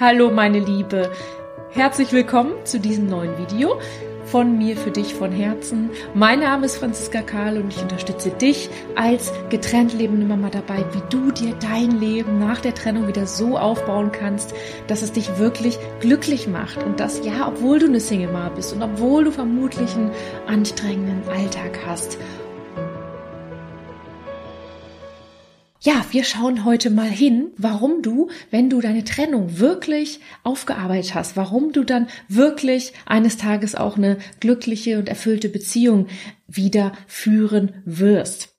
Hallo meine Liebe, herzlich willkommen zu diesem neuen Video von mir für dich von Herzen. Mein Name ist Franziska Karl und ich unterstütze dich als getrennt lebende Mama dabei, wie du dir dein Leben nach der Trennung wieder so aufbauen kannst, dass es dich wirklich glücklich macht. Und das ja, obwohl du eine Single Mama bist und obwohl du vermutlich einen anstrengenden Alltag hast Ja, wir schauen heute mal hin, warum du, wenn du deine Trennung wirklich aufgearbeitet hast, warum du dann wirklich eines Tages auch eine glückliche und erfüllte Beziehung wieder führen wirst.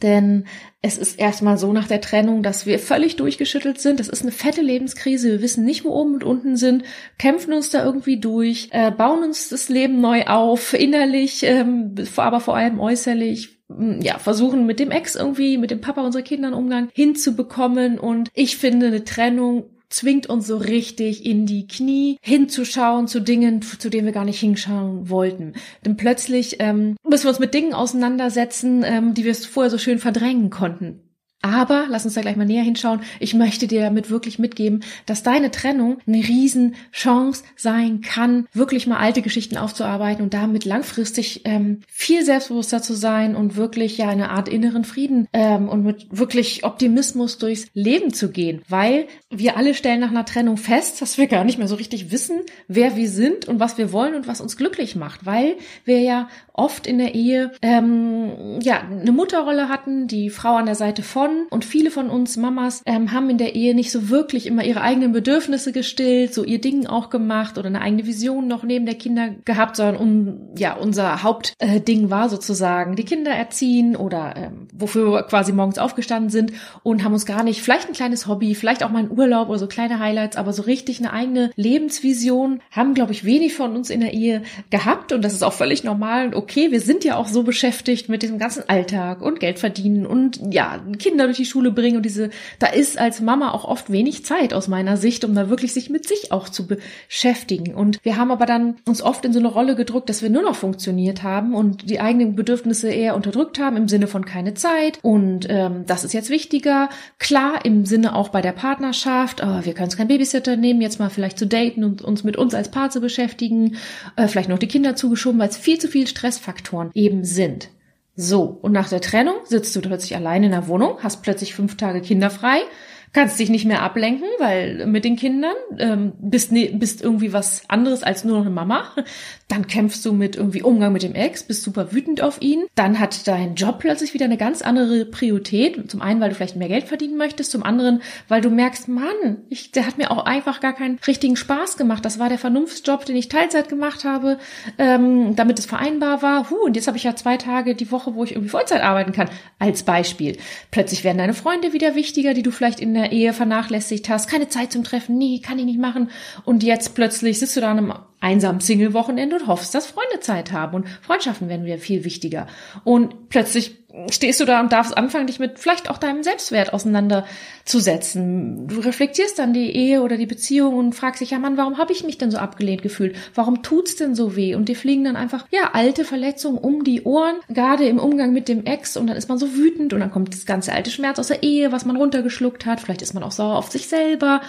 Denn es ist erstmal so nach der Trennung, dass wir völlig durchgeschüttelt sind. Das ist eine fette Lebenskrise. Wir wissen nicht, wo oben und unten sind, kämpfen uns da irgendwie durch, äh, bauen uns das Leben neu auf, innerlich, ähm, aber vor allem äußerlich ja, versuchen mit dem Ex irgendwie, mit dem Papa unserer Kinder einen Umgang hinzubekommen. Und ich finde, eine Trennung zwingt uns so richtig in die Knie hinzuschauen zu Dingen, zu denen wir gar nicht hinschauen wollten. Denn plötzlich ähm, müssen wir uns mit Dingen auseinandersetzen, ähm, die wir vorher so schön verdrängen konnten. Aber, lass uns da gleich mal näher hinschauen, ich möchte dir damit wirklich mitgeben, dass deine Trennung eine Riesenchance sein kann, wirklich mal alte Geschichten aufzuarbeiten und damit langfristig ähm, viel selbstbewusster zu sein und wirklich ja eine Art inneren Frieden ähm, und mit wirklich Optimismus durchs Leben zu gehen. Weil wir alle stellen nach einer Trennung fest, dass wir gar nicht mehr so richtig wissen, wer wir sind und was wir wollen und was uns glücklich macht. Weil wir ja oft in der Ehe ähm, ja eine Mutterrolle hatten, die Frau an der Seite von von und viele von uns Mamas ähm, haben in der Ehe nicht so wirklich immer ihre eigenen Bedürfnisse gestillt, so ihr Ding auch gemacht oder eine eigene Vision noch neben der Kinder gehabt, sondern um, ja, unser Hauptding äh, war sozusagen die Kinder erziehen oder ähm, wofür wir quasi morgens aufgestanden sind und haben uns gar nicht, vielleicht ein kleines Hobby, vielleicht auch mal einen Urlaub oder so kleine Highlights, aber so richtig eine eigene Lebensvision haben, glaube ich, wenig von uns in der Ehe gehabt und das ist auch völlig normal und okay. Wir sind ja auch so beschäftigt mit diesem ganzen Alltag und Geld verdienen und ja, Kinder Kinder durch die Schule bringen und diese, da ist als Mama auch oft wenig Zeit aus meiner Sicht, um da wirklich sich mit sich auch zu beschäftigen. Und wir haben aber dann uns oft in so eine Rolle gedrückt, dass wir nur noch funktioniert haben und die eigenen Bedürfnisse eher unterdrückt haben im Sinne von keine Zeit. Und ähm, das ist jetzt wichtiger. Klar, im Sinne auch bei der Partnerschaft, oh, wir können uns kein Babysitter nehmen, jetzt mal vielleicht zu daten und uns mit uns als Paar zu beschäftigen, äh, vielleicht noch die Kinder zugeschoben, weil es viel zu viel Stressfaktoren eben sind. So, und nach der Trennung sitzt du plötzlich allein in der Wohnung, hast plötzlich fünf Tage kinderfrei, kannst dich nicht mehr ablenken, weil mit den Kindern ähm, bist, ne, bist irgendwie was anderes als nur noch eine Mama. Dann kämpfst du mit irgendwie Umgang mit dem Ex, bist super wütend auf ihn. Dann hat dein Job plötzlich wieder eine ganz andere Priorität. Zum einen, weil du vielleicht mehr Geld verdienen möchtest, zum anderen, weil du merkst, Mann, ich, der hat mir auch einfach gar keinen richtigen Spaß gemacht. Das war der Vernunftsjob, den ich Teilzeit gemacht habe, ähm, damit es vereinbar war. Huh, und jetzt habe ich ja zwei Tage die Woche, wo ich irgendwie Vollzeit arbeiten kann. Als Beispiel. Plötzlich werden deine Freunde wieder wichtiger, die du vielleicht in der Ehe vernachlässigt hast. Keine Zeit zum Treffen. Nee, kann ich nicht machen. Und jetzt plötzlich sitzt du da an einem einsamen Single-Wochenende und hoffst, dass Freunde Zeit haben und Freundschaften werden wieder viel wichtiger. Und plötzlich stehst du da und darfst anfangen, dich mit vielleicht auch deinem Selbstwert auseinanderzusetzen. Du reflektierst dann die Ehe oder die Beziehung und fragst dich, ja Mann, warum habe ich mich denn so abgelehnt gefühlt? Warum tut's denn so weh? Und dir fliegen dann einfach, ja, alte Verletzungen um die Ohren, gerade im Umgang mit dem Ex und dann ist man so wütend und dann kommt das ganze alte Schmerz aus der Ehe, was man runtergeschluckt hat. Vielleicht ist man auch sauer auf sich selber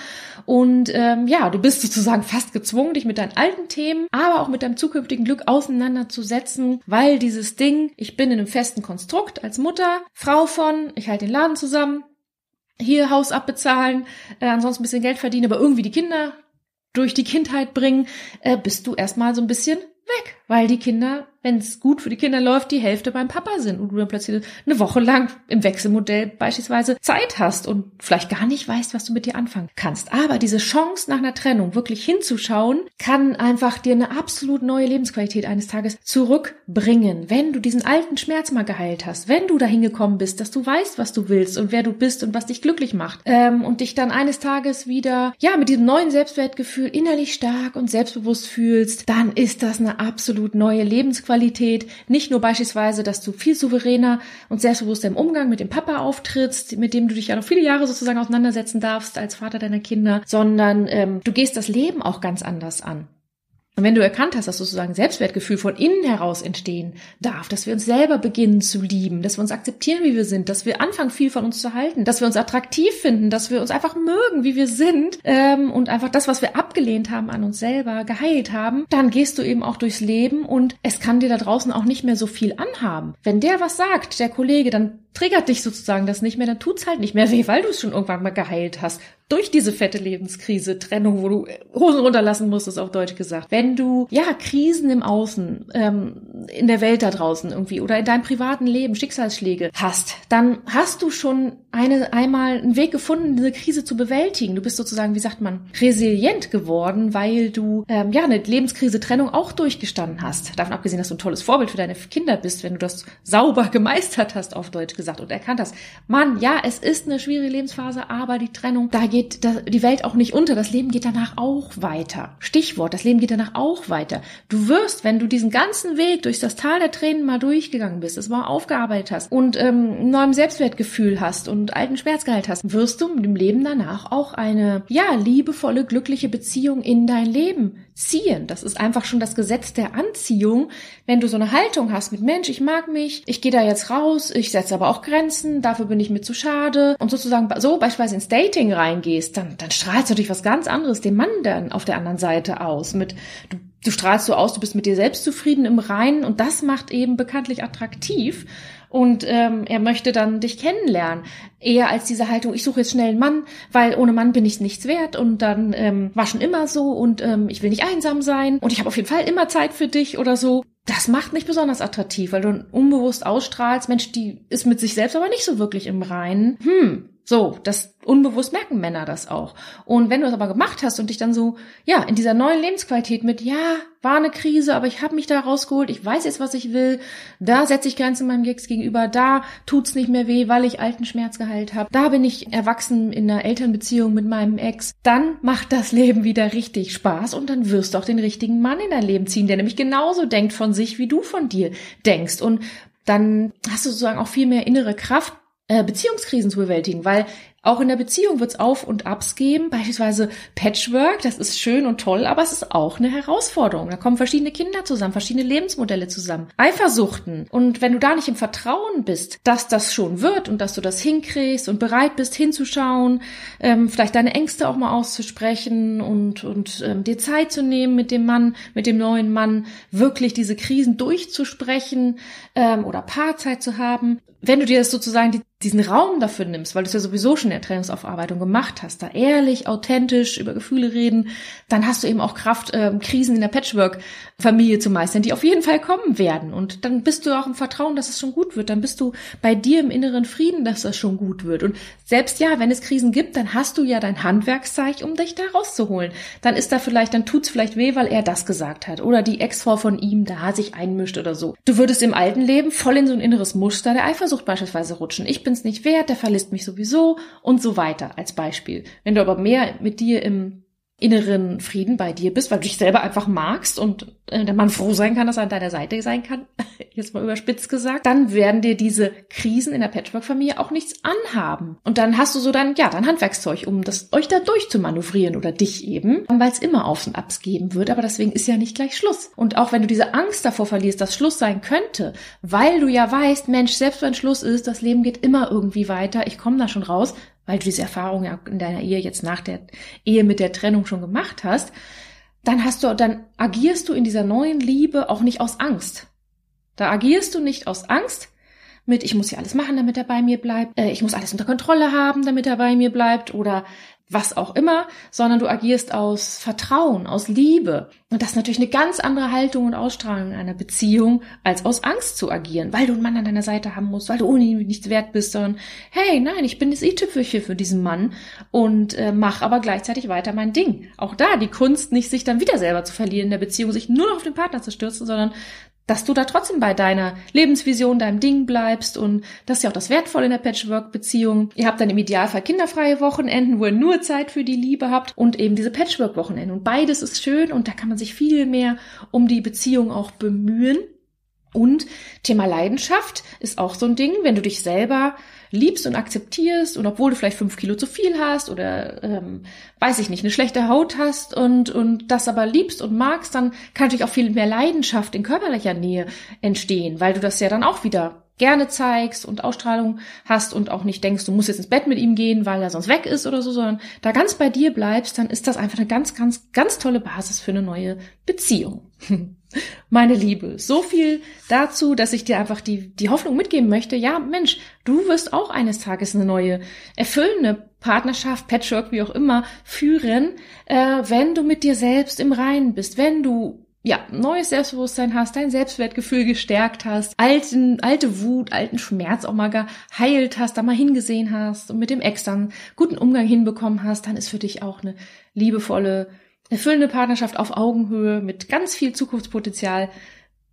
und ähm, ja, du bist sozusagen fast gezwungen, dich mit deinen alten Themen, aber auch mit deinem zukünftigen Glück auseinanderzusetzen, weil dieses Ding, ich bin in einem festen Konstrukt, geguckt als Mutter, Frau von, ich halte den Laden zusammen, hier Haus abbezahlen, äh, ansonsten ein bisschen Geld verdienen, aber irgendwie die Kinder durch die Kindheit bringen, äh, bist du erstmal so ein bisschen weg, weil die Kinder wenn es gut für die Kinder läuft, die Hälfte beim Papa sind und du dann plötzlich eine Woche lang im Wechselmodell beispielsweise Zeit hast und vielleicht gar nicht weißt, was du mit dir anfangen kannst. Aber diese Chance nach einer Trennung wirklich hinzuschauen, kann einfach dir eine absolut neue Lebensqualität eines Tages zurückbringen. Wenn du diesen alten Schmerz mal geheilt hast, wenn du dahin gekommen bist, dass du weißt, was du willst und wer du bist und was dich glücklich macht ähm, und dich dann eines Tages wieder, ja, mit diesem neuen Selbstwertgefühl innerlich stark und selbstbewusst fühlst, dann ist das eine absolut neue Lebensqualität. Nicht nur beispielsweise, dass du viel souveräner und selbstbewusster im Umgang mit dem Papa auftrittst, mit dem du dich ja noch viele Jahre sozusagen auseinandersetzen darfst als Vater deiner Kinder, sondern ähm, du gehst das Leben auch ganz anders an. Und wenn du erkannt hast, dass sozusagen Selbstwertgefühl von innen heraus entstehen darf, dass wir uns selber beginnen zu lieben, dass wir uns akzeptieren, wie wir sind, dass wir anfangen, viel von uns zu halten, dass wir uns attraktiv finden, dass wir uns einfach mögen, wie wir sind ähm, und einfach das, was wir abgelehnt haben an uns selber, geheilt haben, dann gehst du eben auch durchs Leben und es kann dir da draußen auch nicht mehr so viel anhaben. Wenn der was sagt, der Kollege, dann triggert dich sozusagen das nicht mehr, dann tut's halt nicht mehr weh, weil du es schon irgendwann mal geheilt hast. Durch diese fette Lebenskrise, Trennung, wo du Hosen runterlassen musstest, auf Deutsch gesagt. Wenn du, ja, Krisen im Außen, ähm, in der Welt da draußen irgendwie oder in deinem privaten Leben, Schicksalsschläge hast, dann hast du schon eine, einmal einen Weg gefunden, diese Krise zu bewältigen. Du bist sozusagen, wie sagt man, resilient geworden, weil du, ähm, ja, eine Lebenskrise, Trennung auch durchgestanden hast. Davon abgesehen, dass du ein tolles Vorbild für deine Kinder bist, wenn du das sauber gemeistert hast, auf Deutsch gesagt und erkannt hast, Mann, ja, es ist eine schwierige Lebensphase, aber die Trennung, da geht die Welt auch nicht unter. Das Leben geht danach auch weiter. Stichwort, das Leben geht danach auch weiter. Du wirst, wenn du diesen ganzen Weg durch das Tal der Tränen mal durchgegangen bist, es mal aufgearbeitet hast und ähm, neuem Selbstwertgefühl hast und alten Schmerzgehalt hast, wirst du mit dem Leben danach auch eine, ja, liebevolle, glückliche Beziehung in dein Leben ziehen. Das ist einfach schon das Gesetz der Anziehung. Wenn du so eine Haltung hast mit Mensch, ich mag mich, ich gehe da jetzt raus, ich setze aber auch Grenzen, dafür bin ich mir zu schade und sozusagen so beispielsweise ins Dating reingehst, dann, dann strahlst du natürlich was ganz anderes dem Mann dann auf der anderen Seite aus. Mit du, du strahlst so aus, du bist mit dir selbst zufrieden im Reinen und das macht eben bekanntlich attraktiv und ähm, er möchte dann dich kennenlernen. Eher als diese Haltung, ich suche jetzt schnell einen Mann, weil ohne Mann bin ich nichts wert und dann ähm, war schon immer so und ähm, ich will nicht einsam sein und ich habe auf jeden Fall immer Zeit für dich oder so. Das macht nicht besonders attraktiv, weil du unbewusst ausstrahlst, Mensch, die ist mit sich selbst aber nicht so wirklich im Reinen. Hm, so, das unbewusst merken Männer das auch. Und wenn du es aber gemacht hast und dich dann so, ja, in dieser neuen Lebensqualität mit, ja, war eine Krise, aber ich habe mich da rausgeholt, ich weiß jetzt, was ich will, da setze ich Grenzen meinem Gex gegenüber, da tut's nicht mehr weh, weil ich alten Schmerz geheilt habe, da bin ich erwachsen in einer Elternbeziehung mit meinem Ex, dann macht das Leben wieder richtig Spaß und dann wirst du auch den richtigen Mann in dein Leben ziehen, der nämlich genauso denkt von sich, wie du von dir denkst. Und dann hast du sozusagen auch viel mehr innere Kraft, Beziehungskrisen zu bewältigen, weil auch in der Beziehung wird es Auf und Abs geben, beispielsweise Patchwork, das ist schön und toll, aber es ist auch eine Herausforderung. Da kommen verschiedene Kinder zusammen, verschiedene Lebensmodelle zusammen, Eifersuchten. Und wenn du da nicht im Vertrauen bist, dass das schon wird und dass du das hinkriegst und bereit bist hinzuschauen, ähm, vielleicht deine Ängste auch mal auszusprechen und, und ähm, dir Zeit zu nehmen mit dem Mann, mit dem neuen Mann, wirklich diese Krisen durchzusprechen ähm, oder Paarzeit zu haben, wenn du dir das sozusagen die, diesen Raum dafür nimmst, weil du es ja sowieso schon der Trennungsaufarbeitung gemacht hast, da ehrlich, authentisch über Gefühle reden, dann hast du eben auch Kraft, ähm, Krisen in der Patchwork-Familie zu meistern, die auf jeden Fall kommen werden. Und dann bist du auch im Vertrauen, dass es schon gut wird. Dann bist du bei dir im inneren Frieden, dass das schon gut wird. Und selbst ja, wenn es Krisen gibt, dann hast du ja dein Handwerkszeug, um dich da rauszuholen. Dann ist da vielleicht, dann tut's vielleicht weh, weil er das gesagt hat. Oder die Ex-Frau von ihm da sich einmischt oder so. Du würdest im alten Leben voll in so ein inneres Muster der Eifersucht beispielsweise rutschen. Ich bin's nicht wert, der verlässt mich sowieso und so weiter als Beispiel. Wenn du aber mehr mit dir im inneren Frieden bei dir bist, weil du dich selber einfach magst und äh, der Mann froh sein kann, dass er an deiner Seite sein kann, jetzt mal überspitzt gesagt, dann werden dir diese Krisen in der Patchwork-Familie auch nichts anhaben. Und dann hast du so dein, ja, dein Handwerkszeug, um das euch da durchzumanövrieren oder dich eben, weil es immer Aufs und Abs geben wird, aber deswegen ist ja nicht gleich Schluss. Und auch wenn du diese Angst davor verlierst, dass Schluss sein könnte, weil du ja weißt, Mensch, selbst wenn Schluss ist, das Leben geht immer irgendwie weiter, ich komme da schon raus, weil du diese Erfahrung ja in deiner Ehe jetzt nach der Ehe mit der Trennung schon gemacht hast, dann hast du, dann agierst du in dieser neuen Liebe auch nicht aus Angst. Da agierst du nicht aus Angst mit, ich muss ja alles machen, damit er bei mir bleibt, äh, ich muss alles unter Kontrolle haben, damit er bei mir bleibt, oder was auch immer, sondern du agierst aus Vertrauen, aus Liebe. Und das ist natürlich eine ganz andere Haltung und Ausstrahlung in einer Beziehung, als aus Angst zu agieren, weil du einen Mann an deiner Seite haben musst, weil du ohne ihn nichts wert bist, sondern hey, nein, ich bin das i-Tüpfelchen für diesen Mann und äh, mach aber gleichzeitig weiter mein Ding. Auch da die Kunst, nicht sich dann wieder selber zu verlieren in der Beziehung, sich nur noch auf den Partner zu stürzen, sondern dass du da trotzdem bei deiner Lebensvision, deinem Ding bleibst und das ist ja auch das Wertvolle in der Patchwork-Beziehung. Ihr habt dann im Idealfall kinderfreie Wochenenden, wo ihr nur Zeit für die Liebe habt und eben diese Patchwork-Wochenenden. Und beides ist schön und da kann man sich viel mehr um die Beziehung auch bemühen. Und Thema Leidenschaft ist auch so ein Ding, wenn du dich selber liebst und akzeptierst und obwohl du vielleicht fünf Kilo zu viel hast oder ähm, weiß ich nicht, eine schlechte Haut hast und, und das aber liebst und magst, dann kann natürlich auch viel mehr Leidenschaft in körperlicher Nähe entstehen, weil du das ja dann auch wieder gerne zeigst und Ausstrahlung hast und auch nicht denkst, du musst jetzt ins Bett mit ihm gehen, weil er sonst weg ist oder so, sondern da ganz bei dir bleibst, dann ist das einfach eine ganz, ganz, ganz tolle Basis für eine neue Beziehung. Meine Liebe, so viel dazu, dass ich dir einfach die, die Hoffnung mitgeben möchte. Ja, Mensch, du wirst auch eines Tages eine neue, erfüllende Partnerschaft, Patchwork, wie auch immer, führen, äh, wenn du mit dir selbst im Reinen bist, wenn du ja, neues Selbstbewusstsein hast, dein Selbstwertgefühl gestärkt hast, alten, alte Wut, alten Schmerz auch mal geheilt hast, da mal hingesehen hast und mit dem Ex dann guten Umgang hinbekommen hast, dann ist für dich auch eine liebevolle, erfüllende Partnerschaft auf Augenhöhe mit ganz viel Zukunftspotenzial,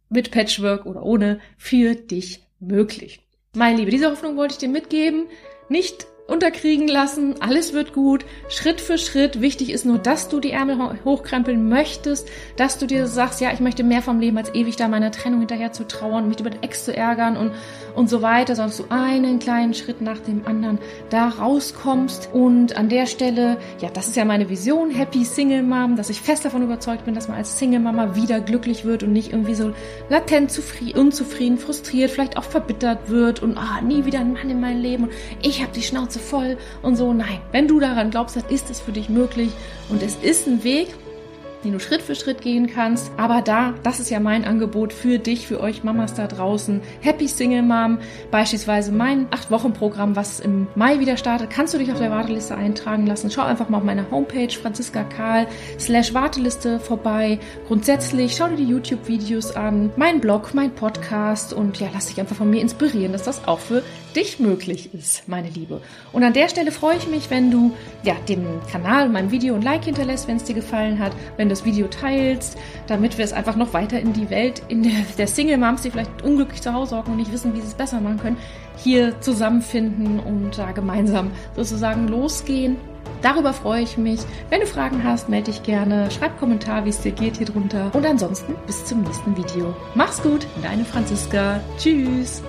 mit Patchwork oder ohne, für dich möglich. Meine Liebe, diese Hoffnung wollte ich dir mitgeben. Nicht unterkriegen lassen, alles wird gut, Schritt für Schritt. Wichtig ist nur, dass du die Ärmel hochkrempeln möchtest, dass du dir sagst, ja, ich möchte mehr vom Leben als ewig da meiner Trennung hinterher zu trauern, mich über den Ex zu ärgern und, und so weiter, dass du einen kleinen Schritt nach dem anderen da rauskommst. Und an der Stelle, ja, das ist ja meine Vision, Happy Single Mom, dass ich fest davon überzeugt bin, dass man als Single Mama wieder glücklich wird und nicht irgendwie so latent unzufrieden, frustriert, vielleicht auch verbittert wird und ah, nie wieder ein Mann in mein Leben und ich habe die Schnauze Schnauze voll und so. Nein, wenn du daran glaubst, dann ist es für dich möglich und es ist ein Weg, den du Schritt für Schritt gehen kannst. Aber da, das ist ja mein Angebot für dich, für euch Mamas da draußen. Happy Single Mom, beispielsweise mein 8-Wochen-Programm, was im Mai wieder startet, kannst du dich auf der Warteliste eintragen lassen. Schau einfach mal auf meiner Homepage Franziska Karl slash Warteliste vorbei. Grundsätzlich schau dir die YouTube-Videos an, mein Blog, mein Podcast und ja, lass dich einfach von mir inspirieren, dass das auch für dich möglich ist, meine Liebe. Und an der Stelle freue ich mich, wenn du ja dem Kanal, meinem Video ein Like hinterlässt, wenn es dir gefallen hat, wenn du das Video teilst, damit wir es einfach noch weiter in die Welt in der, der Single Moms, die vielleicht unglücklich zu Hause hocken und nicht wissen, wie sie es besser machen können, hier zusammenfinden und da gemeinsam sozusagen losgehen. Darüber freue ich mich. Wenn du Fragen hast, melde dich gerne. Schreib Kommentar, wie es dir geht hier drunter. Und ansonsten bis zum nächsten Video. Mach's gut, deine Franziska. Tschüss.